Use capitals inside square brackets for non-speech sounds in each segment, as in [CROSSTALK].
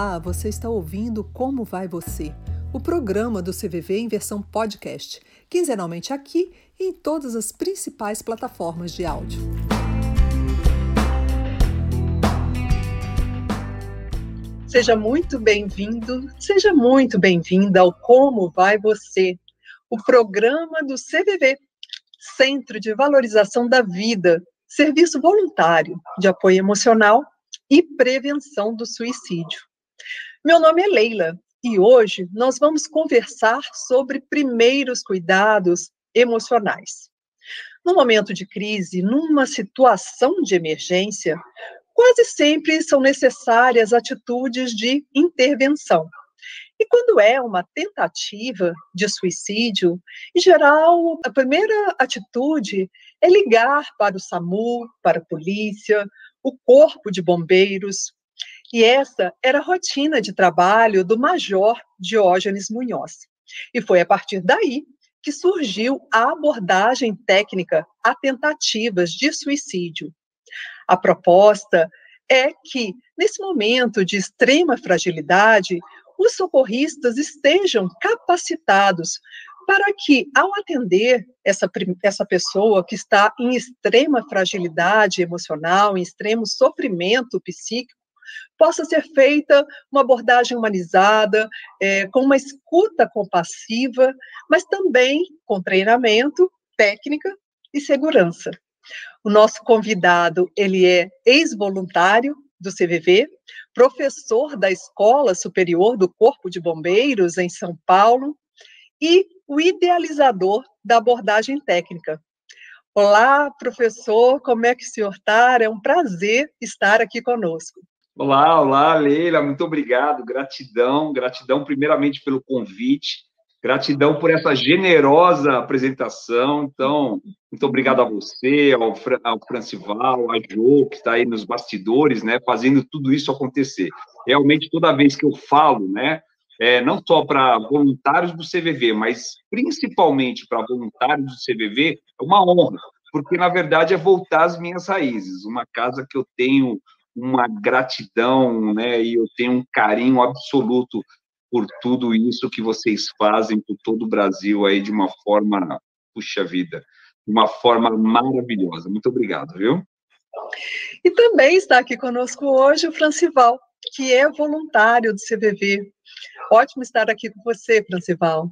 Olá, você está ouvindo Como Vai Você? O programa do CVV em versão podcast, quinzenalmente aqui e em todas as principais plataformas de áudio. Seja muito bem-vindo, seja muito bem-vinda ao Como Vai Você, o programa do CVV, Centro de Valorização da Vida, serviço voluntário de apoio emocional e prevenção do suicídio. Meu nome é Leila e hoje nós vamos conversar sobre primeiros cuidados emocionais. No momento de crise, numa situação de emergência, quase sempre são necessárias atitudes de intervenção. E quando é uma tentativa de suicídio, em geral, a primeira atitude é ligar para o SAMU, para a polícia, o corpo de bombeiros. E essa era a rotina de trabalho do Major Diógenes Munhoz. E foi a partir daí que surgiu a abordagem técnica a tentativas de suicídio. A proposta é que, nesse momento de extrema fragilidade, os socorristas estejam capacitados para que, ao atender essa, essa pessoa que está em extrema fragilidade emocional, em extremo sofrimento psíquico, possa ser feita uma abordagem humanizada, é, com uma escuta compassiva, mas também com treinamento, técnica e segurança. O nosso convidado, ele é ex-voluntário do CVV, professor da Escola Superior do Corpo de Bombeiros em São Paulo e o idealizador da abordagem técnica. Olá, professor, como é que o senhor está? É um prazer estar aqui conosco. Olá, olá, Leila, muito obrigado, gratidão, gratidão primeiramente pelo convite, gratidão por essa generosa apresentação, então, muito obrigado a você, ao, Fran, ao Francival, a Jo, que está aí nos bastidores, né, fazendo tudo isso acontecer. Realmente, toda vez que eu falo, né, é, não só para voluntários do CVV, mas principalmente para voluntários do CVV, é uma honra, porque na verdade é voltar às minhas raízes, uma casa que eu tenho uma gratidão, né, e eu tenho um carinho absoluto por tudo isso que vocês fazem por todo o Brasil aí de uma forma, puxa vida, de uma forma maravilhosa. Muito obrigado, viu? E também está aqui conosco hoje o Francival, que é voluntário do CVV. Ótimo estar aqui com você, Francival.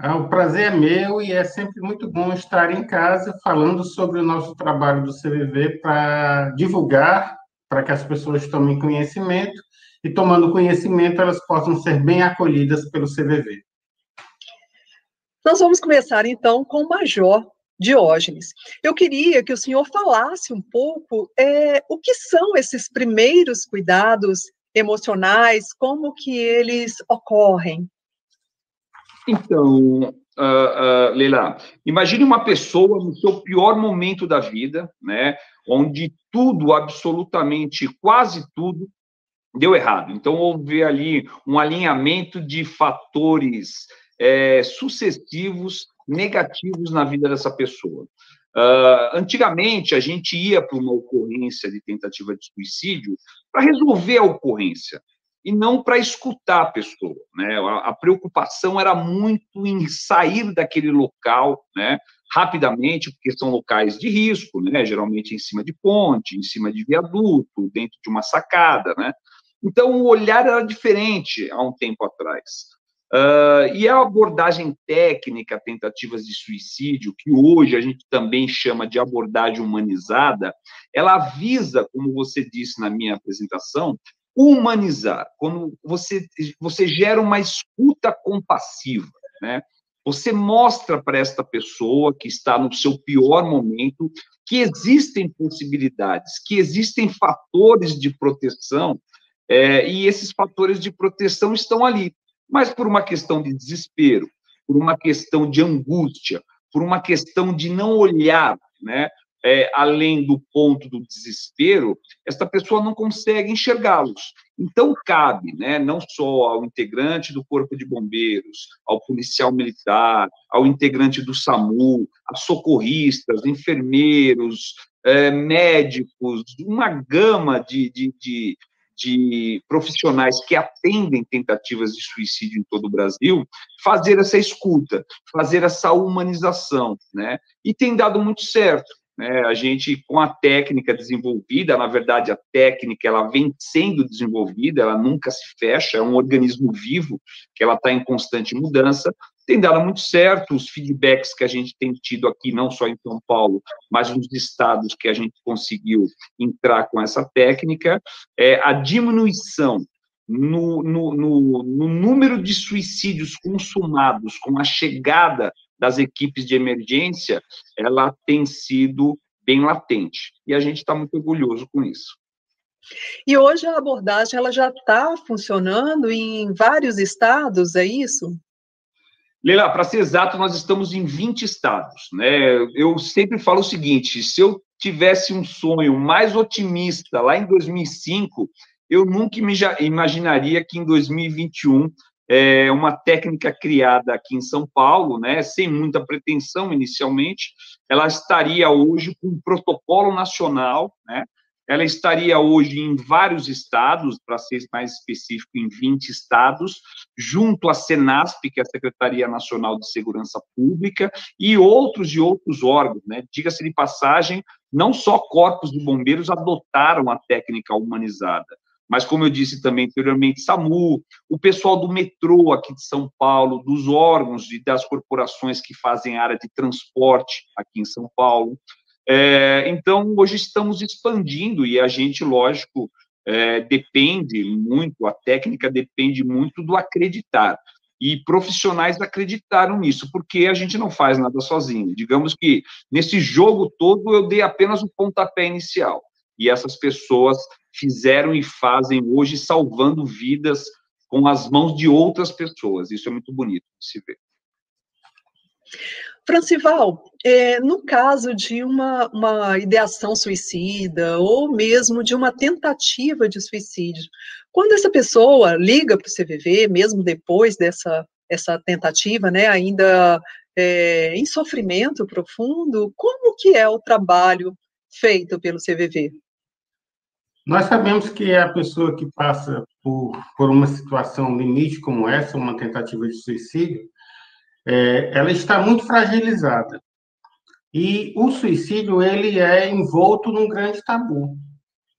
Ah, o prazer é meu e é sempre muito bom estar em casa falando sobre o nosso trabalho do CVV para divulgar, para que as pessoas tomem conhecimento e, tomando conhecimento, elas possam ser bem acolhidas pelo CVV. Nós vamos começar, então, com o Major Diógenes. Eu queria que o senhor falasse um pouco é, o que são esses primeiros cuidados emocionais, como que eles ocorrem? Então, uh, uh, Leila, imagine uma pessoa no seu pior momento da vida, né, onde tudo, absolutamente quase tudo, deu errado. Então, houve ali um alinhamento de fatores é, sucessivos negativos na vida dessa pessoa. Uh, antigamente, a gente ia para uma ocorrência de tentativa de suicídio para resolver a ocorrência e não para escutar a pessoa. Né? A, a, preocupação era muito em sair daquele local né, rapidamente, porque são locais de risco, né, geralmente em cima de ponte, em cima de viaduto, dentro de uma sacada. Né? Então, o olhar era diferente há um tempo atrás. Uh, e a abordagem técnica, tentativas de suicídio, que hoje a gente também chama de abordagem humanizada, ela visa, como você disse na minha apresentação, humanizar. Quando você, você gera uma escuta compassiva, né? Você mostra para esta pessoa que está no seu pior momento que existem possibilidades, que existem fatores de proteção, é, e esses fatores de proteção estão ali mas por uma questão de desespero, por uma questão de angústia, por uma questão de não olhar, né, é, além do ponto do desespero, esta pessoa não consegue enxergá-los. Então, cabe, né, não só ao integrante do Corpo de Bombeiros, ao policial militar, ao integrante do SAMU, a socorristas, enfermeiros, é, médicos, uma gama de, de, de, de profissionais que atendem tentativas de suicídio em todo o Brasil, fazer essa escuta, fazer essa humanização, né? E tem dado muito certo. Né? A gente, com a técnica desenvolvida, na verdade, a técnica ela vem sendo desenvolvida, ela nunca se fecha, é um organismo vivo que ela está em constante mudança. Tem dado muito certo os feedbacks que a gente tem tido aqui, não só em São Paulo, mas nos estados que a gente conseguiu entrar com essa técnica, é a diminuição no, no, no, no número de suicídios consumados com a chegada das equipes de emergência, ela tem sido bem latente. E a gente está muito orgulhoso com isso. E hoje a abordagem ela já está funcionando em vários estados, é isso? Leila, para ser exato, nós estamos em 20 estados. Né? Eu sempre falo o seguinte: se eu tivesse um sonho mais otimista lá em 2005, eu nunca imaginaria que em 2021 é uma técnica criada aqui em São Paulo, né, sem muita pretensão inicialmente, ela estaria hoje com um protocolo nacional, né, ela estaria hoje em vários estados, para ser mais específico, em 20 estados, junto à Senasp, que é a Secretaria Nacional de Segurança Pública, e outros e outros órgãos, né? Diga-se de passagem, não só corpos de bombeiros adotaram a técnica humanizada, mas como eu disse também anteriormente, SAMU, o pessoal do metrô aqui de São Paulo, dos órgãos e das corporações que fazem área de transporte aqui em São Paulo. É, então, hoje estamos expandindo e a gente, lógico, é, depende muito, a técnica depende muito do acreditar. E profissionais acreditaram nisso, porque a gente não faz nada sozinho. Digamos que nesse jogo todo eu dei apenas o pontapé inicial. E essas pessoas fizeram e fazem hoje, salvando vidas com as mãos de outras pessoas. Isso é muito bonito de se ver. Francival, é, no caso de uma, uma ideação suicida ou mesmo de uma tentativa de suicídio, quando essa pessoa liga para o CVV, mesmo depois dessa essa tentativa, né, ainda é, em sofrimento profundo, como que é o trabalho feito pelo CVV? Nós sabemos que a pessoa que passa por, por uma situação limite como essa, uma tentativa de suicídio, é, ela está muito fragilizada. E o suicídio, ele é envolto num grande tabu.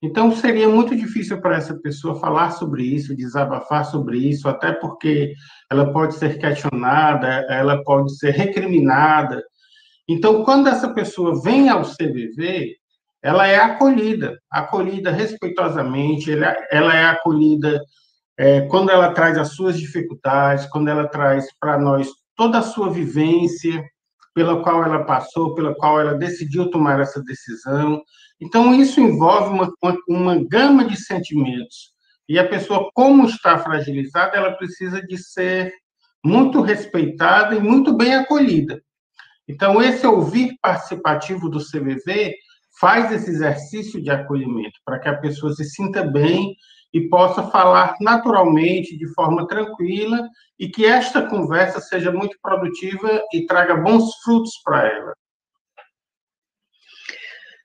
Então, seria muito difícil para essa pessoa falar sobre isso, desabafar sobre isso, até porque ela pode ser questionada, ela pode ser recriminada. Então, quando essa pessoa vem ao CVV, ela é acolhida, acolhida respeitosamente, ela é acolhida é, quando ela traz as suas dificuldades, quando ela traz para nós toda a sua vivência, pela qual ela passou, pela qual ela decidiu tomar essa decisão. Então, isso envolve uma, uma, uma gama de sentimentos. E a pessoa, como está fragilizada, ela precisa de ser muito respeitada e muito bem acolhida. Então, esse ouvir participativo do CVV faz esse exercício de acolhimento para que a pessoa se sinta bem e possa falar naturalmente, de forma tranquila, e que esta conversa seja muito produtiva e traga bons frutos para ela.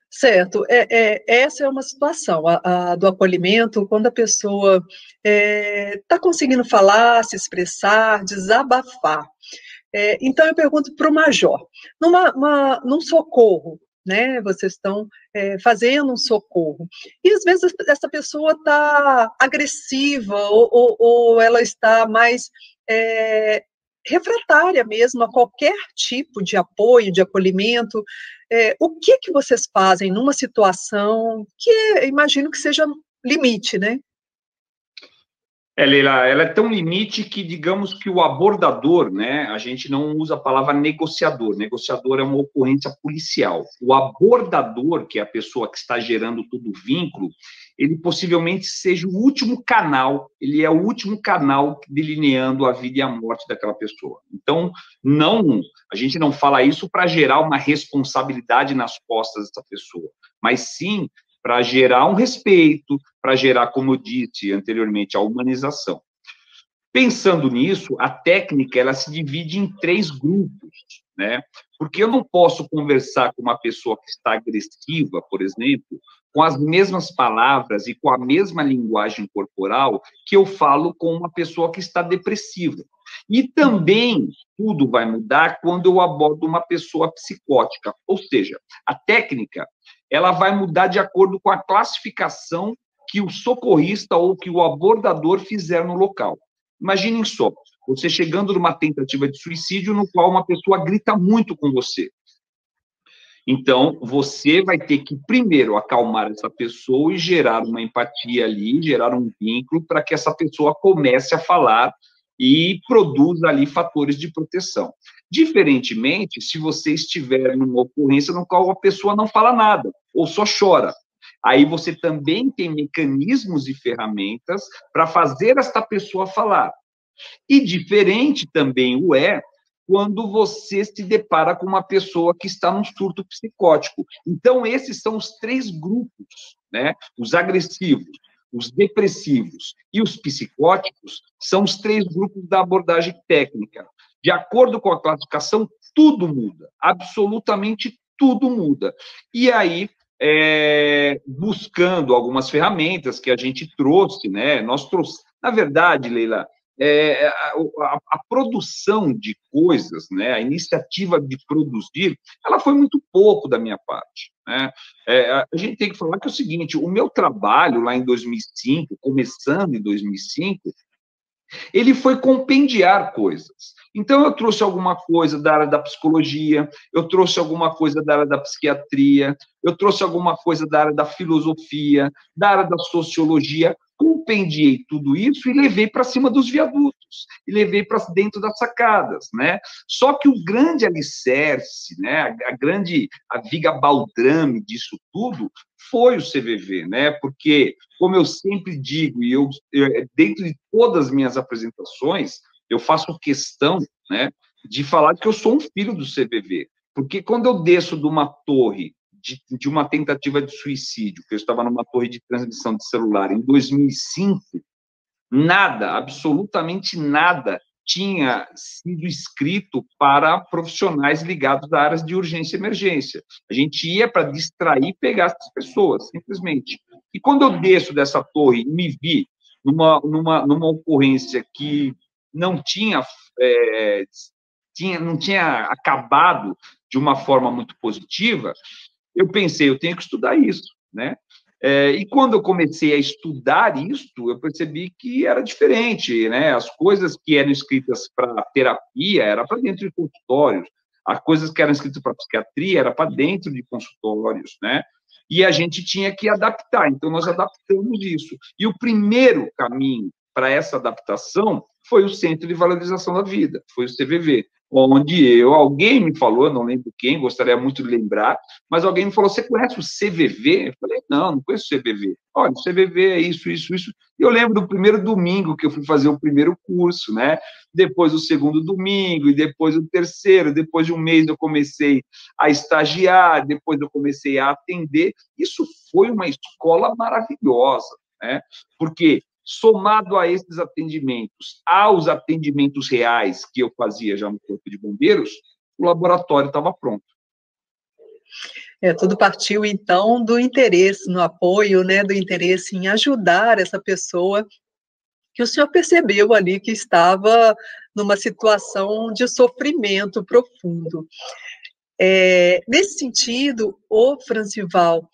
Certo, é, é, essa é uma situação a, a, do acolhimento, quando a pessoa está é, tá conseguindo falar, se expressar, desabafar. É, então, eu pergunto para o Major, numa, uma, num socorro, né? Vocês estão é, fazendo um socorro. E às vezes essa pessoa está agressiva ou, ou, ou, ela está mais é, refratária mesmo a qualquer tipo de apoio, de acolhimento. É, o que que vocês fazem numa situação que imagino que seja limite, né? É, Leila, ela é tão limite que, digamos que o abordador, né, a gente não usa a palavra negociador, negociador é uma ocorrência policial. O abordador, que é a pessoa que está gerando todo o vínculo, ele possivelmente seja o último canal, ele é o último canal delineando a vida e a morte daquela pessoa. Então, não, a gente não fala isso para gerar uma responsabilidade nas costas dessa pessoa, mas sim para gerar um respeito, para gerar, como eu disse anteriormente, a humanização. Pensando nisso, a técnica ela se divide em três grupos, né? Porque eu não posso conversar com uma pessoa que está agressiva, por exemplo, com as mesmas palavras e com a mesma linguagem corporal que eu falo com uma pessoa que está depressiva. E também tudo vai mudar quando eu abordo uma pessoa psicótica, ou seja, a técnica ela vai mudar de acordo com a classificação que o socorrista ou que o abordador fizer no local. Imaginem só, você chegando numa tentativa de suicídio no qual uma pessoa grita muito com você. Então, você vai ter que primeiro acalmar essa pessoa e gerar uma empatia ali, gerar um vínculo para que essa pessoa comece a falar e produza ali fatores de proteção. Diferentemente, se você estiver numa ocorrência no qual a pessoa não fala nada ou só chora, aí você também tem mecanismos e ferramentas para fazer esta pessoa falar. E diferente também o é quando você se depara com uma pessoa que está num surto psicótico. Então, esses são os três grupos, né? Os agressivos, os depressivos e os psicóticos são os três grupos da abordagem técnica. De acordo com a classificação, tudo muda, absolutamente tudo muda. E aí, é, buscando algumas ferramentas que a gente trouxe, né? Nós trouxemos, na verdade, Leila, é, a, a, a, produção de coisas, né, a iniciativa de produzir, ela foi muito pouco da minha parte. Né? É, a gente tem que falar que é o seguinte: o meu trabalho lá em 2005, começando em 2005, ele foi compendiar coisas. Então, eu trouxe alguma coisa da área da psicologia, eu trouxe alguma coisa da área da psiquiatria, eu trouxe alguma coisa da área da filosofia, da área da sociologia, compendiei tudo isso e levei para cima dos viadutos, e levei para dentro das sacadas, né? Só que o grande alicerce, né, a, grande, a viga baldrame disso tudo foi o CVV, né? Porque, como eu sempre digo, e eu, eu dentro de todas as minhas apresentações, eu faço questão, né, de falar que eu sou um filho do CVV, porque quando eu desço de uma torre de, de, uma tentativa de suicídio, que eu estava numa torre de transmissão de celular em 2005, nada, absolutamente nada, tinha sido escrito para profissionais ligados a áreas de urgência e emergência. A gente ia para distrair e pegar essas pessoas, simplesmente. E quando eu desço dessa torre e me vi numa, numa, numa ocorrência que não tinha, é, tinha, não tinha acabado de uma forma muito positiva, eu pensei, eu tenho que estudar isso, né? É, e quando eu comecei a estudar isso, eu percebi que era diferente, né? As coisas que eram escritas para terapia era para dentro de consultórios, as coisas que eram escritas para psiquiatria era para dentro de consultórios, né? E a gente tinha que adaptar, então nós adaptamos isso. E o primeiro caminho para essa adaptação foi o Centro de Valorização da Vida, foi o CVV onde eu, alguém me falou, não lembro quem, gostaria muito de lembrar, mas alguém me falou, você conhece o CVV? Eu falei, não, não conheço o CVV. Olha, o CVV é isso, isso, isso. E eu lembro do primeiro domingo que eu fui fazer o primeiro curso, né? Depois o segundo domingo, e depois o terceiro, depois de um mês eu comecei a estagiar, depois eu comecei a atender. Isso foi uma escola maravilhosa, né? Porque somado a esses atendimentos, aos atendimentos reais que eu fazia já no Corpo de Bombeiros, o laboratório estava pronto. É, tudo partiu, então, do interesse no apoio, né, do interesse em ajudar essa pessoa que o senhor percebeu ali que estava numa situação de sofrimento profundo. É, nesse sentido, o Francival,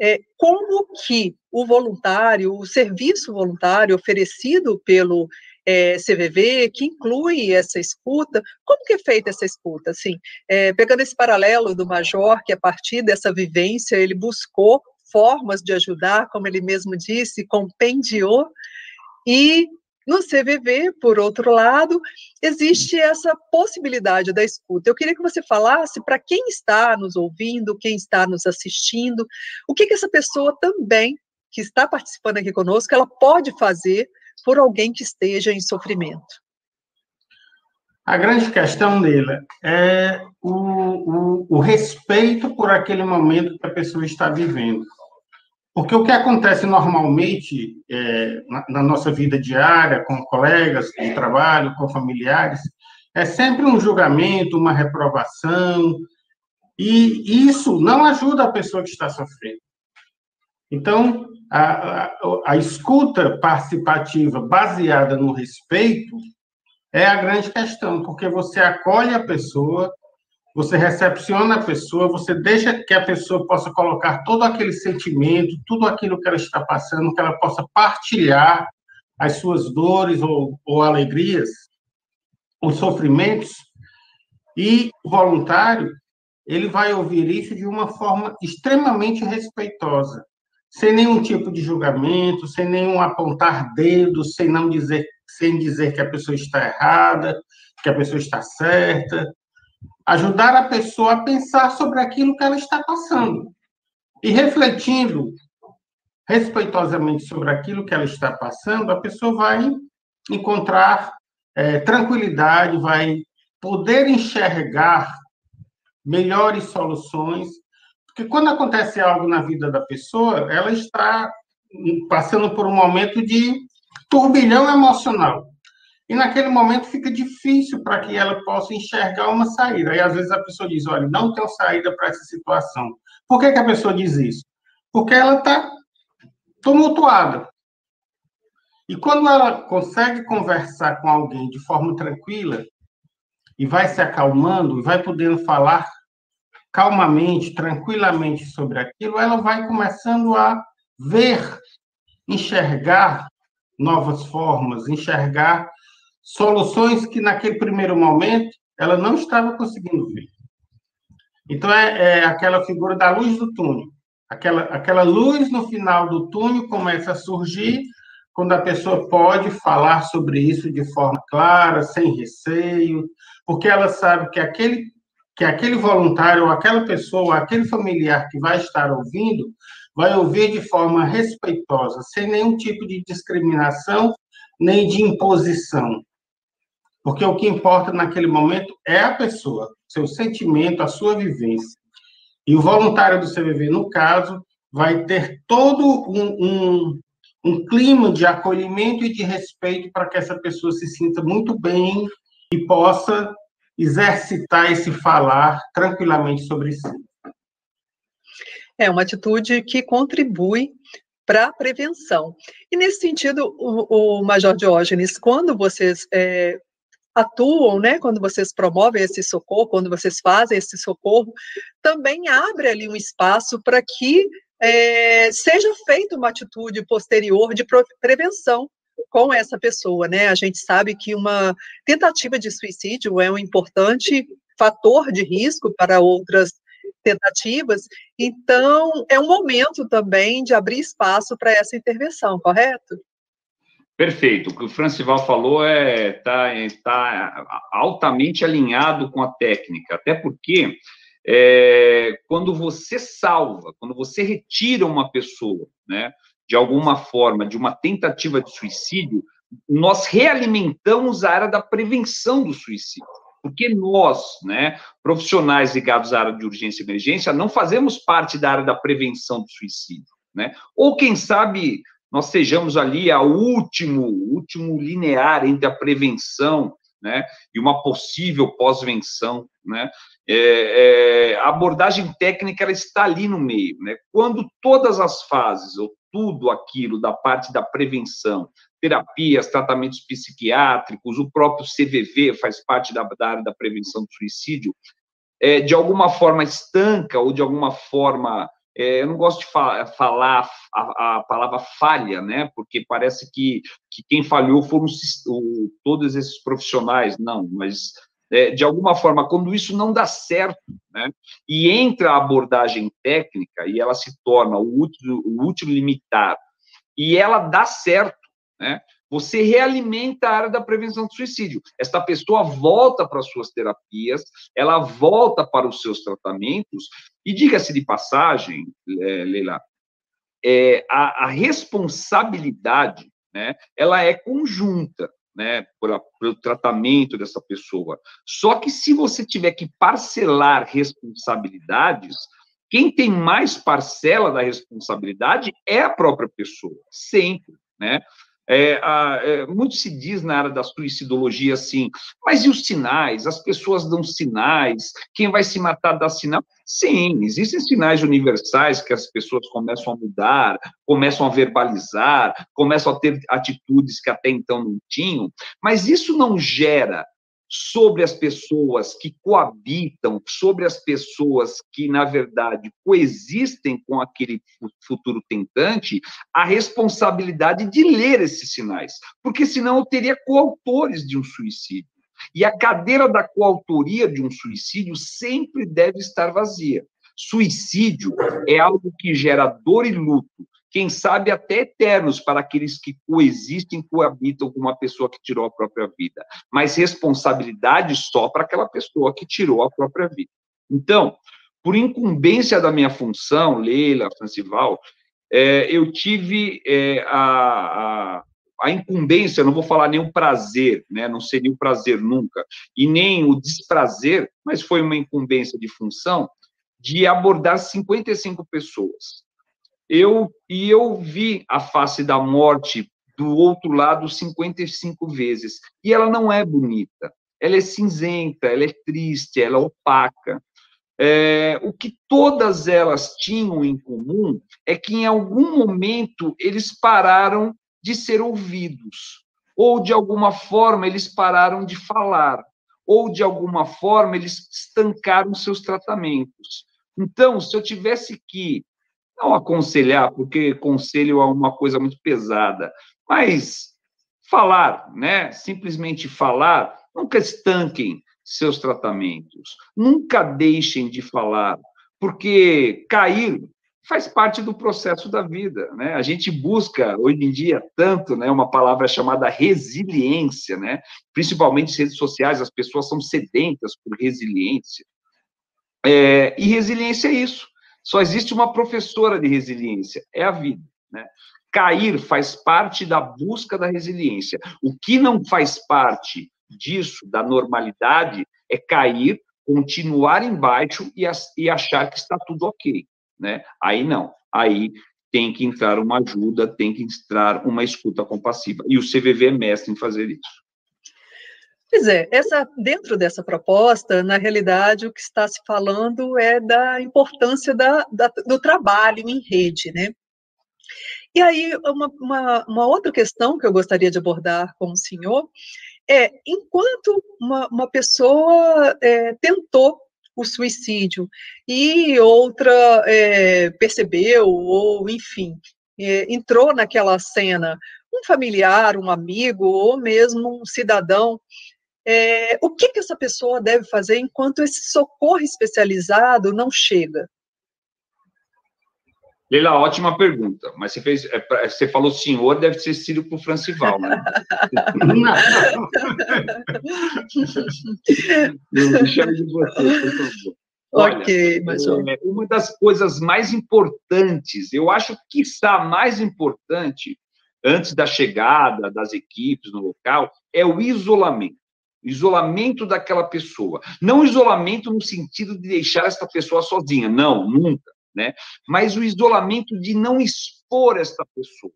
é, como que o voluntário, o serviço voluntário oferecido pelo é, CVV, que inclui essa escuta, como que é feita essa escuta? Assim, é, pegando esse paralelo do Major, que a partir dessa vivência ele buscou formas de ajudar, como ele mesmo disse, compendiou, e no CVV, por outro lado, existe essa possibilidade da escuta. Eu queria que você falasse para quem está nos ouvindo, quem está nos assistindo, o que, que essa pessoa também, que está participando aqui conosco, ela pode fazer por alguém que esteja em sofrimento. A grande questão dele é o, o, o respeito por aquele momento que a pessoa está vivendo. Porque o que acontece normalmente é, na, na, nossa vida diária, com colegas de trabalho, com familiares, é sempre um julgamento, uma reprovação, e isso não ajuda a pessoa que está sofrendo. Então, a, a, a escuta participativa baseada no respeito é a grande questão, porque você acolhe a pessoa, você recepciona a pessoa, você deixa que a pessoa possa colocar todo aquele sentimento, tudo aquilo que ela está passando, que ela possa partilhar as suas dores ou, ou alegrias, os sofrimentos, e o voluntário, ele vai ouvir isso de uma forma extremamente respeitosa, sem nenhum tipo de julgamento, sem nenhum apontar dedos, sem não dizer, sem dizer que a pessoa está errada, que a pessoa está certa, ajudar a pessoa a pensar sobre aquilo que ela está passando. E refletindo respeitosamente sobre aquilo que ela está passando, a pessoa vai encontrar é, tranquilidade, vai poder enxergar melhores soluções, porque quando acontece algo na vida da pessoa, ela está passando por um momento de turbilhão emocional. E naquele momento fica difícil para que ela possa enxergar uma saída. Aí às vezes a pessoa diz: olha, não tem saída para essa situação. Por que, que a pessoa diz isso? Porque ela está tumultuada. E quando ela consegue conversar com alguém de forma tranquila, e vai se acalmando, e vai podendo falar calmamente, tranquilamente sobre aquilo, ela vai começando a ver, enxergar novas formas, enxergar soluções que naquele primeiro momento ela não estava conseguindo ver. Então é, é aquela figura da luz do túnel. Aquela, aquela luz no final do túnel começa a surgir quando a pessoa pode falar sobre isso de forma clara, sem receio, porque ela sabe que aquele que aquele voluntário, ou aquela pessoa, aquele familiar que vai estar ouvindo, vai ouvir de forma respeitosa, sem nenhum tipo de discriminação nem de imposição. Porque o que importa naquele momento é a pessoa, seu sentimento, a sua vivência. E o voluntário do CVV, no caso, vai ter todo um, um, um clima de acolhimento e de respeito para que essa pessoa se sinta muito bem e possa exercitar esse falar tranquilamente sobre si. É uma atitude que contribui para a prevenção. E nesse sentido, o, o Major Diógenes, quando vocês é, atuam, né, quando vocês promovem esse socorro, quando vocês fazem esse socorro, também abre ali um espaço para que é, seja feita uma atitude posterior de prevenção com essa pessoa, né? A gente sabe que uma tentativa de suicídio é um importante fator de risco para outras tentativas, então é um momento também de abrir espaço para essa intervenção, correto? Perfeito. O que o Francival falou é tá, tá altamente alinhado com a técnica, até porque é, quando você salva, quando você retira uma pessoa, né, de alguma forma, de uma tentativa de suicídio, nós realimentamos a área da prevenção do suicídio. Porque nós, né, profissionais ligados à área de urgência e emergência, não fazemos parte da área da prevenção do suicídio, né? Ou quem sabe nós sejamos ali a último, último linear entre a prevenção, né, e uma possível pós-venção, né? É, é, a abordagem técnica ela está ali no meio, né? Quando todas as fases ou tudo aquilo da parte da prevenção, terapias, tratamentos psiquiátricos, o próprio CVV faz parte da, da área da prevenção do suicídio, é, de alguma forma estanca ou de alguma forma eu não gosto de fa falar a, a, palavra falha, né? Porque parece que, que quem falhou foram o, todos esses profissionais, não, mas é, de alguma forma, quando isso não dá certo, né, e entra a abordagem técnica e ela se torna o útil, o útil limitar, e ela dá certo, né, você realimenta a área da prevenção do suicídio. Esta pessoa volta para as suas terapias, ela volta para os seus tratamentos, e diga-se de passagem, é, Leila, é, a, a responsabilidade, né, ela é conjunta né, pelo tratamento dessa pessoa. Só que se você tiver que parcelar responsabilidades, quem tem mais parcela da responsabilidade é a própria pessoa, sempre, né? É, a, é, muito se diz na área da suicidologia assim, mas e os sinais? As pessoas dão sinais, quem vai se matar dá sinal? Sim, existem sinais universais que as pessoas começam a mudar, começam a verbalizar, começam a ter atitudes que até então não tinham, mas isso não gera sobre as pessoas que coabitam, sobre as pessoas que, na verdade, coexistem com aquele futuro tentante, a responsabilidade de ler esses sinais, porque senão eu teria coautores de um suicídio. E a cadeira da coautoria de um suicídio sempre deve estar vazia. Suicídio é algo que gera dor e luto, quem sabe até eternos para aqueles que coexistem, coabitam com uma pessoa que tirou a própria vida, mas responsabilidade só para aquela pessoa que tirou a própria vida. Então, por incumbência da minha função, Leila, Francival, é, eu tive é, a, a, a, incumbência, não vou falar nem o prazer, né, não seria o prazer nunca, e nem o desprazer, mas foi uma incumbência de função, de abordar 55 pessoas eu e eu vi a face da morte do outro lado 55 vezes. E ela não é bonita. Ela é cinzenta, ela é triste, ela é opaca. É, o que todas elas tinham em comum é que em algum momento eles pararam de ser ouvidos, ou de alguma forma eles pararam de falar, ou de alguma forma eles estancaram seus tratamentos. Então, se eu tivesse que não aconselhar, porque conselho é uma coisa muito pesada, mas falar, né? Simplesmente falar, nunca estanquem seus tratamentos, nunca deixem de falar, porque cair faz parte do processo da vida, né? A gente busca hoje em dia tanto, né, uma palavra chamada resiliência, né? Principalmente redes sociais, as pessoas são sedentas por resiliência. É, e resiliência é isso só existe uma professora de resiliência, é a vida. Né? Cair faz parte da busca da resiliência. O que não faz parte disso, da normalidade, é cair, continuar embaixo e, achar que está tudo ok. Né? Aí não. Aí tem que entrar uma ajuda, tem que entrar uma escuta compassiva. E o CVV é mestre em fazer isso. Pois é, essa, dentro dessa proposta, na realidade, o que está se falando é da importância da, da, do trabalho em rede, né? E aí, uma, uma, uma, outra questão que eu gostaria de abordar com o senhor é, enquanto uma, uma pessoa é, tentou o suicídio e outra é, percebeu, ou enfim, é, entrou naquela cena, um familiar, um amigo, ou mesmo um cidadão é, o que, que essa pessoa deve fazer enquanto esse socorro especializado não chega? Leila, ótima pergunta. Mas você fez, é, você falou senhor, deve ser Círio para o Francival, né? [LAUGHS] Deixa eu de você, por favor. Olha, ok, mas é, uma das coisas mais importantes, eu acho que está mais importante antes da chegada das equipes no local, é o isolamento isolamento daquela pessoa. Não isolamento no sentido de deixar esta pessoa sozinha, não, nunca, né? Mas o isolamento de não expor esta pessoa.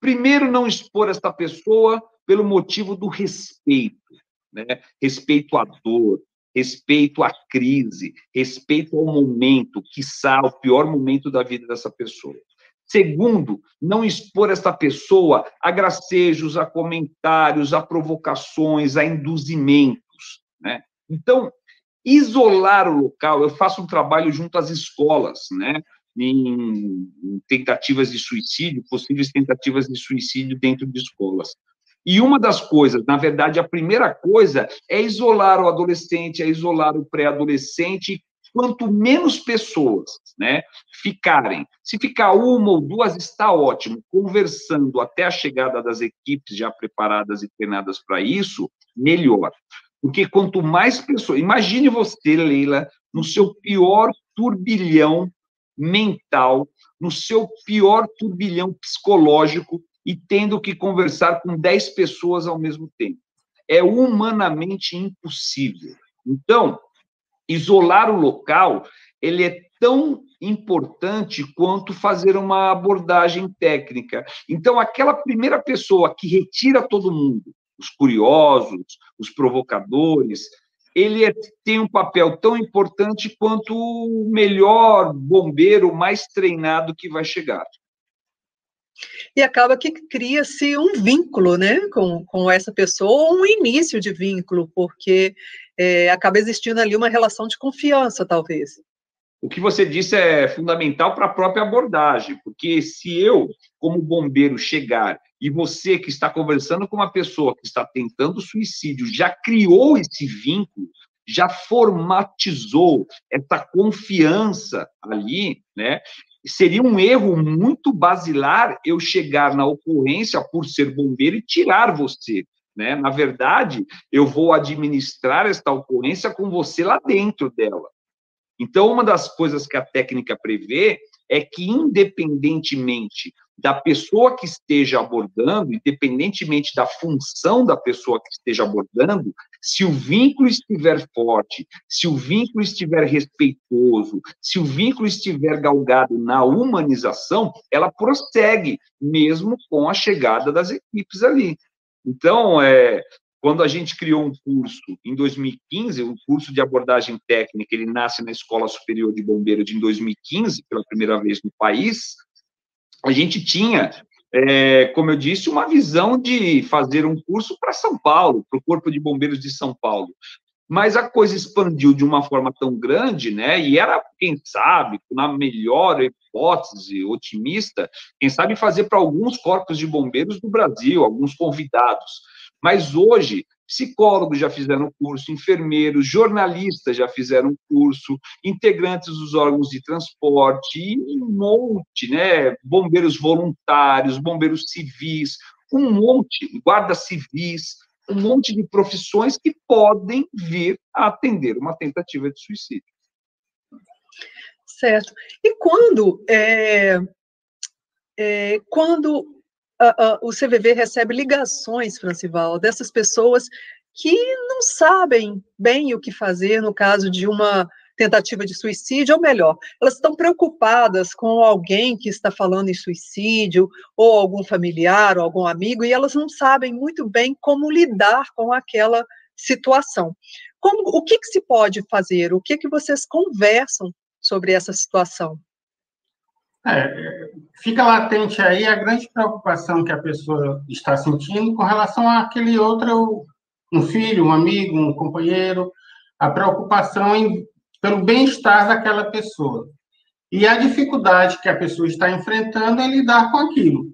Primeiro, não expor esta pessoa pelo motivo do respeito, né? Respeito à dor, respeito à crise, respeito ao momento, que o pior momento da vida dessa pessoa. Segundo, não expor esta pessoa a gracejos, a comentários, a provocações, a induzimentos. Né? Então, isolar o local, eu faço um trabalho junto às escolas, né? em tentativas de suicídio, possíveis tentativas de suicídio dentro de escolas. E uma das coisas, na verdade, a primeira coisa é isolar o adolescente, é isolar o pré-adolescente quanto menos pessoas né, ficarem, se ficar uma ou duas, está ótimo, conversando até a chegada das equipes já preparadas e treinadas para isso, melhor. Porque quanto mais pessoas. Imagine você, Leila, no seu pior turbilhão mental, no seu pior turbilhão psicológico e tendo que conversar com 10 pessoas ao mesmo tempo. É humanamente impossível. Então, isolar o local, ele é tão importante quanto fazer uma abordagem técnica. Então, aquela primeira pessoa que retira todo mundo, os curiosos, os provocadores, ele é, tem um papel tão importante quanto o melhor bombeiro mais treinado que vai chegar. E acaba que cria-se um vínculo né, com, com essa pessoa, um início de vínculo, porque é, acaba existindo ali uma relação de confiança, talvez. O que você disse é fundamental para a própria abordagem, porque se eu, como bombeiro, chegar e você que está conversando com uma pessoa que está tentando suicídio já criou esse vínculo, já formatizou essa confiança ali, né? Seria um erro muito basilar eu chegar na ocorrência por ser bombeiro e tirar você. Né? Na verdade, eu vou administrar esta ocorrência com você lá dentro dela. Então, uma das coisas que a técnica prevê é que, independentemente da pessoa que esteja abordando, independentemente da função da pessoa que esteja abordando, se o vínculo estiver forte, se o vínculo estiver respeitoso, se o vínculo estiver galgado na humanização, ela prossegue, mesmo com a chegada das equipes ali. Então, é, quando a gente criou um curso em 2015, um curso de abordagem técnica, ele nasce na Escola Superior de Bombeiros de 2015, pela primeira vez no país, a gente tinha, é, como eu disse, uma visão de fazer um curso para São Paulo, para o Corpo de Bombeiros de São Paulo. Mas a coisa expandiu de uma forma tão grande, né? E era, quem sabe, na melhor hipótese otimista, quem sabe fazer para alguns corpos de bombeiros do Brasil, alguns convidados. Mas hoje, psicólogos já fizeram curso, enfermeiros, jornalistas já fizeram curso, integrantes dos órgãos de transporte, e um monte, né? Bombeiros voluntários, bombeiros civis, um monte, guardas civis, um monte de profissões que podem vir a atender uma tentativa de suicídio. Certo. E quando é, é, quando o CVV recebe ligações, Francival, dessas pessoas que não sabem bem o que fazer no caso de uma tentativa de suicídio, ou melhor, elas estão preocupadas com alguém que está falando em suicídio, ou algum familiar, ou algum amigo, e elas não sabem muito bem como lidar com aquela situação. Como, o que, que se pode fazer? O que, que vocês conversam sobre essa situação? É, fica latente aí a grande preocupação que a pessoa está sentindo com relação àquele outro, um filho, um amigo, um companheiro, a preocupação em, pelo bem-estar daquela pessoa. E a dificuldade que a pessoa está enfrentando é lidar com aquilo.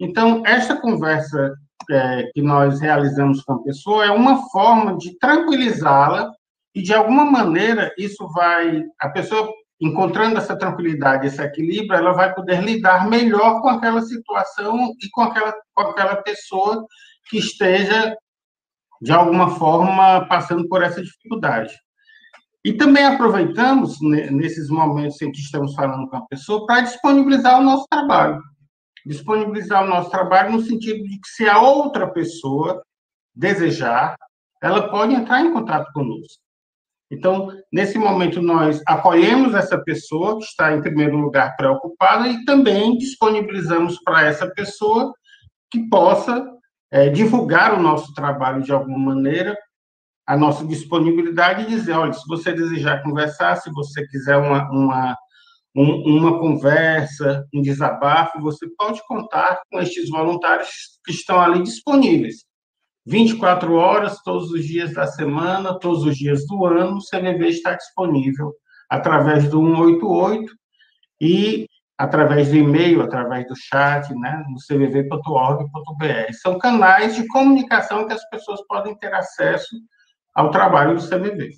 Então, esta conversa é, que nós realizamos com a pessoa é uma forma de tranquilizá-la e, de alguma maneira, isso vai. A pessoa encontrando essa tranquilidade, esse equilíbrio, ela vai poder lidar melhor com aquela situação e com aquela, com aquela pessoa que esteja, de alguma forma, passando por essa dificuldade. E também aproveitamos, nesses momentos em que estamos falando com a pessoa, para disponibilizar o nosso trabalho. Disponibilizar o nosso trabalho no sentido de que, se a outra pessoa desejar, ela pode entrar em contato conosco. Então, nesse momento, nós acolhemos essa pessoa que está, em primeiro lugar, preocupada e também disponibilizamos para essa pessoa que possa é, divulgar o nosso trabalho de alguma maneira, a nossa disponibilidade e dizer: olha, se você desejar conversar, se você quiser uma, uma, um, uma conversa, um desabafo, você pode contar com estes voluntários que estão ali disponíveis. 24 horas, todos os dias da semana, todos os dias do ano, o CVV está disponível através do 188 e através do e-mail, através do chat, né, no cvv.org.br. São canais de comunicação que as pessoas podem ter acesso ao trabalho do CVV.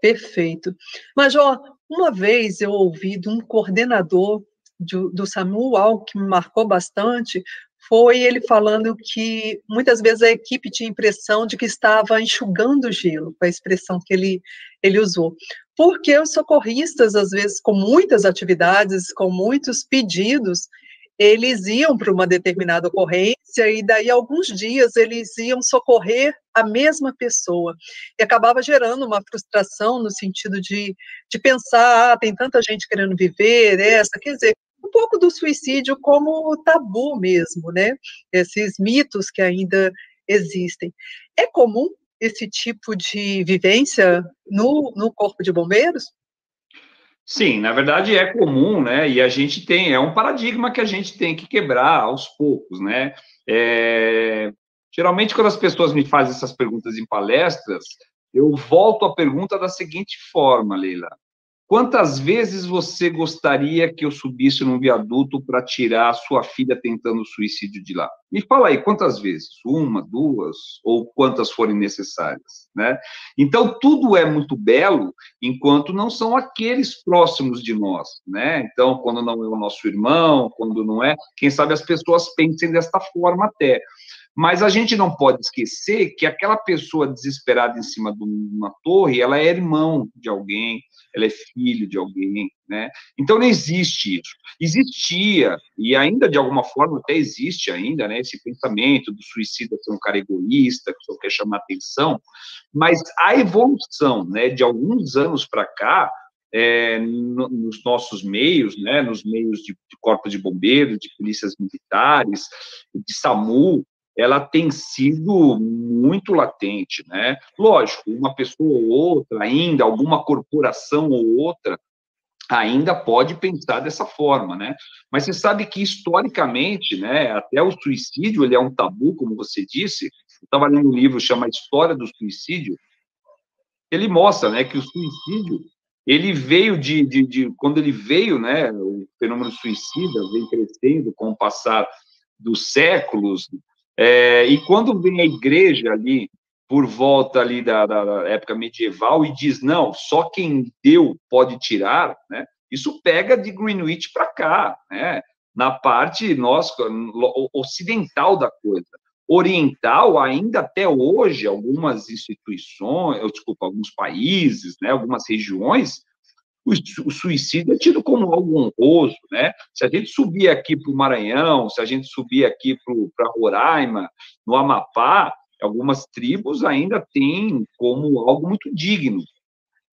Perfeito. Major, uma vez eu ouvi de um coordenador do, do SAMU, algo que me marcou bastante, foi ele falando que muitas vezes a equipe tinha a impressão de que estava enxugando gelo, com a expressão que ele, ele usou. Porque os socorristas, às vezes, com muitas atividades, com muitos pedidos, eles iam para uma determinada ocorrência e daí alguns dias eles iam socorrer a mesma pessoa. E acabava gerando uma frustração no sentido de, de pensar, ah, tem tanta gente querendo viver essa, quer dizer, um pouco do suicídio como tabu mesmo, né? Esses mitos que ainda existem. É comum esse tipo de vivência no, no Corpo de Bombeiros? Sim, na verdade é comum, né? E a gente tem, é um paradigma que a gente tem que quebrar aos poucos, né? É, geralmente, quando as pessoas me fazem essas perguntas em palestras, eu volto a pergunta da seguinte forma, Leila: Quantas vezes você gostaria que eu subisse num viaduto para tirar a sua filha tentando suicídio de lá? Me fala aí, quantas vezes? Uma, duas, ou quantas forem necessárias, né? Então, tudo é muito belo enquanto não são aqueles próximos de nós, né? Então, quando não é o nosso irmão, quando não é, quem sabe as pessoas pensem desta forma até. Mas a gente não pode esquecer que aquela pessoa desesperada em cima de uma torre, ela é irmão de alguém, ela é filho de alguém, né? Então não existe isso. Existia, e ainda de alguma forma até existe ainda, né, esse pensamento do suicida ser um cara egoísta, que só quer chamar atenção, mas a evolução, né, de alguns anos para cá, é, no, nos nossos meios, né, nos meios de, de corpos de bombeiros, de polícias militares, de SAMU, ela tem sido muito latente, né? Lógico, uma pessoa ou outra, ainda alguma corporação ou outra, ainda pode pensar dessa forma, né? Mas você sabe que historicamente, né, até o suicídio ele é um tabu, como você disse. Eu estava lendo um livro chama História do Suicídio. Ele mostra, né, que o suicídio ele veio de, de, de quando ele veio, né, o fenômeno suicida vem crescendo com o passar dos séculos, é, e quando vem a igreja ali, por volta ali da, da, época medieval, e diz, não, só quem deu pode tirar, né? Isso pega de Greenwich para cá, né? Na parte nossa, ocidental da coisa. Oriental, ainda até hoje, algumas instituições, desculpa, alguns países, né, algumas regiões, o suicídio é tido como algo honroso, né? Se a gente subir aqui para o Maranhão, se a gente subir aqui para Roraima, no Amapá, algumas tribos ainda têm como algo muito digno.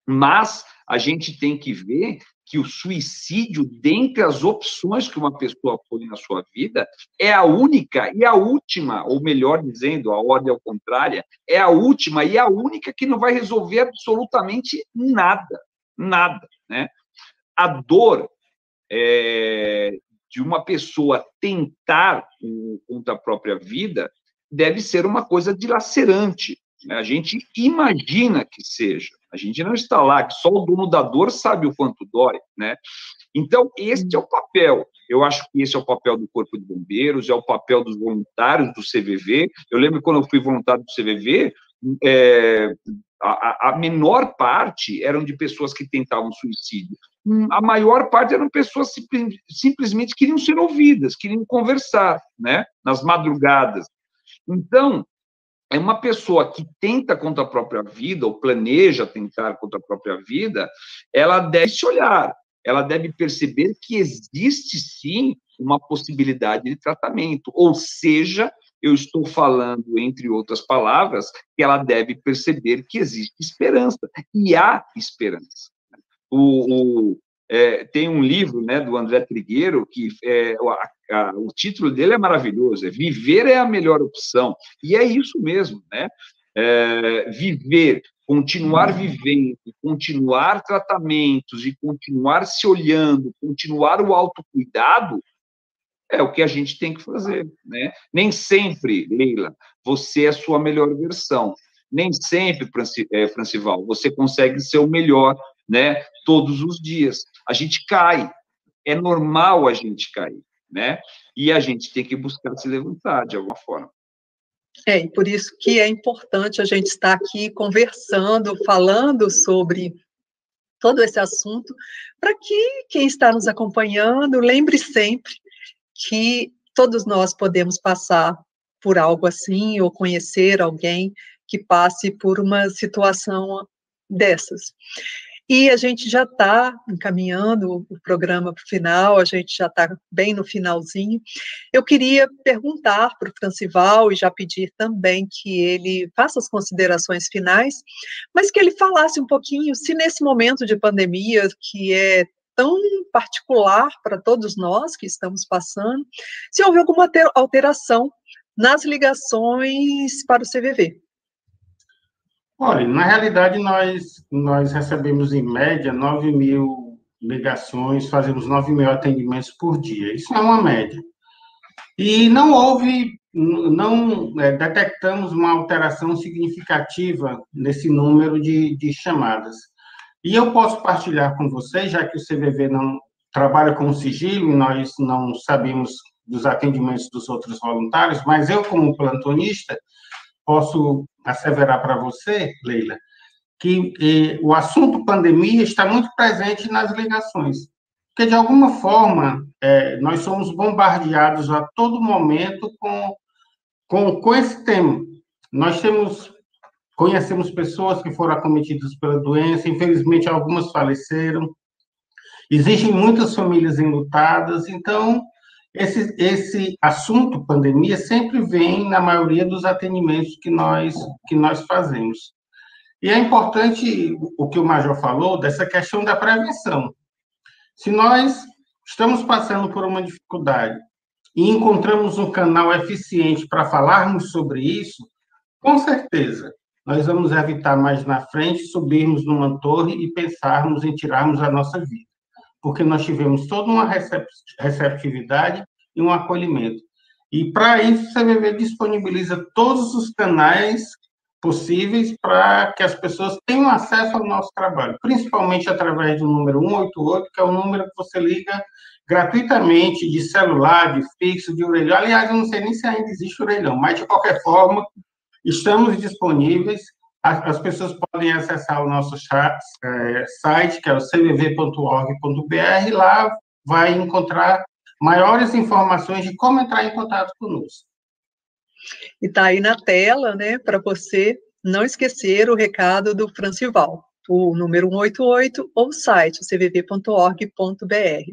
Mas a gente tem que ver que o suicídio, dentre as opções que uma pessoa põe na sua vida, é a única e a última, ou melhor dizendo, a ordem ao contrária, é a última e a única que não vai resolver absolutamente nada nada, né? A dor é, de uma pessoa tentar contra a própria vida deve ser uma coisa dilacerante. Né? A gente imagina que seja. A gente não está lá, que só o dono da dor sabe o quanto dói, né? Então, este é o papel. Eu acho que esse é o papel do Corpo de Bombeiros, é o papel dos voluntários do CVV. Eu lembro quando eu fui voluntário do CVV, é, a, a, menor parte eram de pessoas que tentavam suicídio. Hum. A maior parte eram pessoas que simplesmente queriam ser ouvidas, queriam conversar, né? Nas madrugadas. Então, é uma pessoa que tenta contra a própria vida, ou planeja tentar contra a própria vida, ela deve se olhar, ela deve perceber que existe sim uma possibilidade de tratamento, ou seja, eu estou falando, entre outras palavras, que ela deve perceber que existe esperança, e há esperança. O, o é, tem um livro né, do André Trigueiro, que é, a, a, o título dele é maravilhoso, é Viver é a melhor opção, e é isso mesmo, né? É, viver, continuar vivendo, continuar tratamentos e continuar se olhando, continuar o autocuidado, é o que a gente tem que fazer, né? Nem sempre, Leila, você é a sua melhor versão. Nem sempre, é, Francival, você consegue ser o melhor, né? Todos os dias. A gente cai. É normal a gente cair, né? E a gente tem que buscar se levantar de alguma forma. É, e por isso que é importante a gente estar aqui conversando, falando sobre todo esse assunto, para que quem está nos acompanhando lembre sempre que todos nós podemos passar por algo assim ou conhecer alguém que passe por uma situação dessas. E a gente já está encaminhando o programa para o final, a gente já está bem no finalzinho. Eu queria perguntar para o Francival e já pedir também que ele faça as considerações finais, mas que ele falasse um pouquinho se nesse momento de pandemia, que é tão particular para todos nós que estamos passando, se houve alguma alteração nas ligações para o CVV. Olha, na realidade, nós, nós recebemos, em média, 9 mil ligações, fazemos 9 mil atendimentos por dia. Isso é uma média. E não houve, não é, detectamos uma alteração significativa nesse número de, de chamadas. E eu posso partilhar com vocês, já que o CVV não trabalha com sigilo e nós não sabemos dos atendimentos dos outros voluntários, mas eu, como plantonista, posso asseverar para você, Leila, que eh, o assunto pandemia está muito presente nas ligações. Porque, de alguma forma, eh, nós somos bombardeados a todo momento com, com, com esse tema. Nós temos, conhecemos pessoas que foram acometidas pela doença, infelizmente, algumas faleceram. Existem muitas famílias enlutadas, então esse, esse assunto, pandemia, sempre vem na maioria dos atendimentos que nós, que nós fazemos. E é importante o que o Major falou dessa questão da prevenção. Se nós estamos passando por uma dificuldade e encontramos um canal eficiente para falarmos sobre isso, com certeza nós vamos evitar mais na frente subirmos numa torre e pensarmos em tirarmos a nossa vida porque nós tivemos toda uma receptividade e um acolhimento. E, para isso, o CVV disponibiliza todos os canais possíveis para que as pessoas tenham acesso ao nosso trabalho, principalmente através do número 188, que é o número que você liga gratuitamente de celular, de fixo, de orelhão. Aliás, eu não sei nem se ainda existe orelhão, mas, de qualquer forma, estamos disponíveis. As pessoas podem acessar o nosso é, site, que é o cvv.org.br, lá vai encontrar maiores informações de como entrar em contato conosco. E está aí na tela, né, para você não esquecer o recado do Francival, o número 188 ou o site cvv.org.br.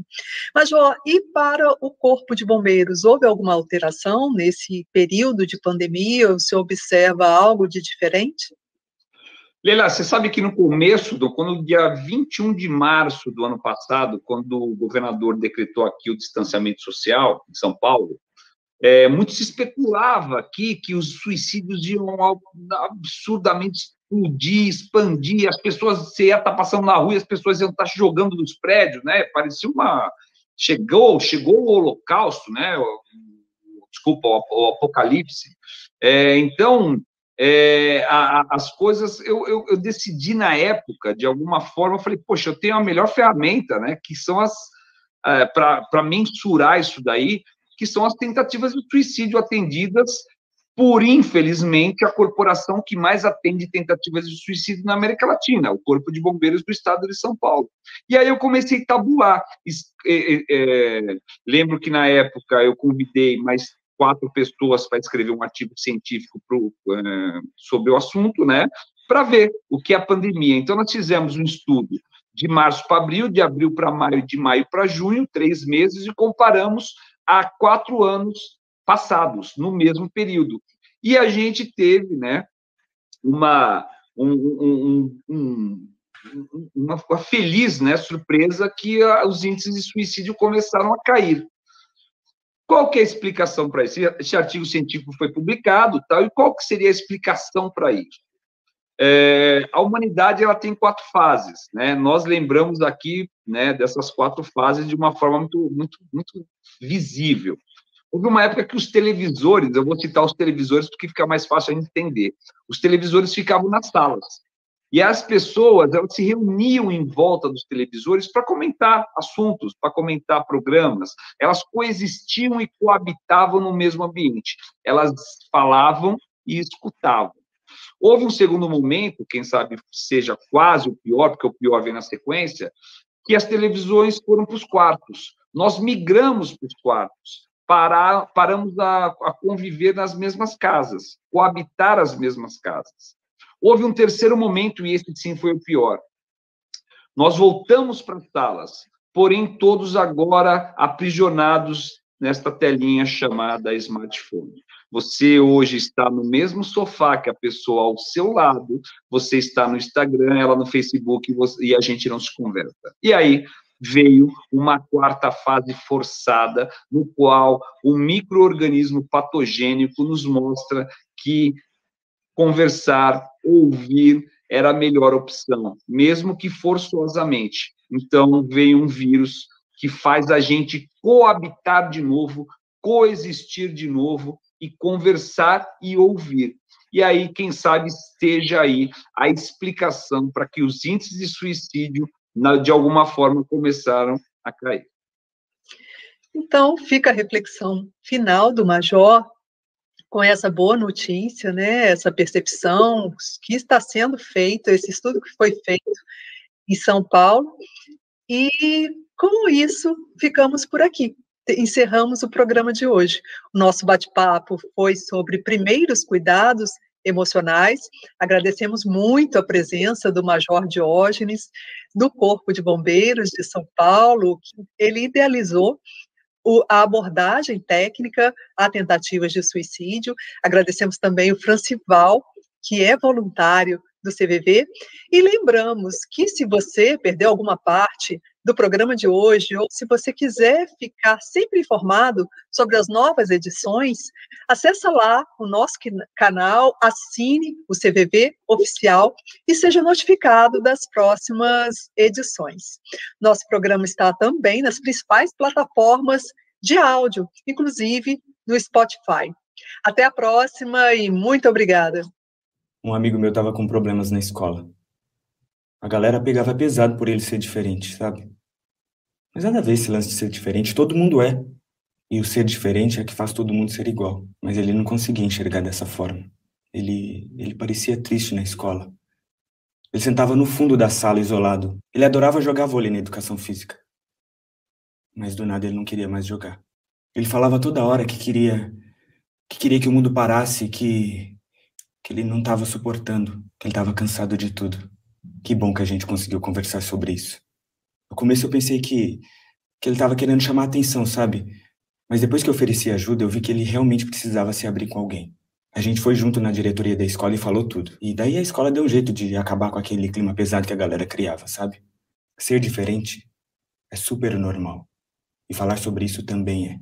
Major, e para o Corpo de Bombeiros, houve alguma alteração nesse período de pandemia? Você observa algo de diferente? Leila, você sabe que no começo, do, quando dia 21 de março do ano passado, quando o governador decretou aqui o distanciamento social em São Paulo, é, muito se especulava aqui que os suicídios iam absurdamente explodir, expandir, as pessoas, você ia estar passando na rua e as pessoas iam estar jogando dos prédios, né? Parecia uma... Chegou, chegou o holocausto, né? Desculpa, o apocalipse. É, então, é, a, as coisas, eu, eu, eu, decidi na época, de alguma forma, eu falei, poxa, eu tenho a melhor ferramenta, né, que são as, é, para mensurar isso daí, que são as tentativas de suicídio atendidas por, infelizmente, a corporação que mais atende tentativas de suicídio na América Latina, o Corpo de Bombeiros do Estado de São Paulo. E aí eu comecei a tabular. É, é, lembro que, na época, eu convidei mais quatro pessoas para escrever um artigo científico pro, uh, sobre o assunto, né, para ver o que é a pandemia. Então, nós fizemos um estudo de março para abril, de abril para maio, de maio para junho, três meses, e comparamos a quatro anos passados, no mesmo período. E a gente teve, né, uma, um, um, um, uma, feliz né, surpresa que os índices de suicídio começaram a cair. Qual que é a explicação para isso? Esse artigo científico foi publicado, tal, e qual que seria a explicação para isso? É, a humanidade ela tem quatro fases, né? Nós lembramos aqui, né, dessas quatro fases de uma forma muito, muito, muito visível. Houve uma época que os televisores, eu vou citar os televisores porque fica mais fácil a gente entender. Os televisores ficavam nas salas. E as pessoas elas se reuniam em volta dos televisores para comentar assuntos, para comentar programas. Elas coexistiam e coabitavam no mesmo ambiente. Elas falavam e escutavam. Houve um segundo momento, quem sabe seja quase o pior, porque o pior vem na sequência, que as televisões foram para os quartos. Nós migramos para os quartos, parar, paramos a, a conviver nas mesmas casas, coabitar as mesmas casas. Houve um terceiro momento, e esse sim foi o pior. Nós voltamos para as salas, porém todos agora aprisionados nesta telinha chamada smartphone. Você hoje está no mesmo sofá que a pessoa ao seu lado, você está no Instagram, ela no Facebook e a gente não se conversa. E aí veio uma quarta fase forçada, no qual o microorganismo patogênico nos mostra que conversar, ouvir era a melhor opção, mesmo que forçosamente. Então veio um vírus que faz a gente coabitar de novo, coexistir de novo e conversar e ouvir. E aí, quem sabe, esteja aí a explicação para que os índices de suicídio, de alguma forma, começaram a cair. Então, fica a reflexão final do Major com essa boa notícia, né, essa percepção que está sendo feito, esse estudo que foi feito em São Paulo, e com isso ficamos por aqui encerramos o programa de hoje. O nosso bate-papo foi sobre primeiros cuidados emocionais. Agradecemos muito a presença do Major Diógenes, do Corpo de Bombeiros de São Paulo. Ele idealizou a abordagem técnica a tentativas de suicídio. Agradecemos também o Francival, que é voluntário do CVV. E lembramos que se você perdeu alguma parte do programa de hoje, ou se você quiser ficar sempre informado sobre as novas edições, acessa lá o nosso canal, assine o CVV oficial e seja notificado das próximas edições. Nosso programa está também nas principais plataformas de áudio, inclusive no Spotify. Até a próxima e muito obrigada um amigo meu tava com problemas na escola. A galera pegava pesado por ele ser diferente, sabe? Mas nada a ver esse lance de ser diferente, todo mundo é. E o ser diferente é que faz todo mundo ser igual. Mas ele não conseguia enxergar dessa forma. Ele, ele parecia triste na escola. Ele sentava no fundo da sala, isolado. Ele adorava jogar vôlei na educação física. Mas do nada ele não queria mais jogar. Ele falava toda hora que queria que queria que o mundo parasse, que que ele não estava suportando, que ele estava cansado de tudo. Que bom que a gente conseguiu conversar sobre isso. No começo eu pensei que, que ele estava querendo chamar atenção, sabe? Mas depois que eu ofereci ajuda, eu vi que ele realmente precisava se abrir com alguém. A gente foi junto na diretoria da escola e falou tudo. E daí a escola deu um jeito de acabar com aquele clima pesado que a galera criava, sabe? Ser diferente é super normal. E falar sobre isso também é.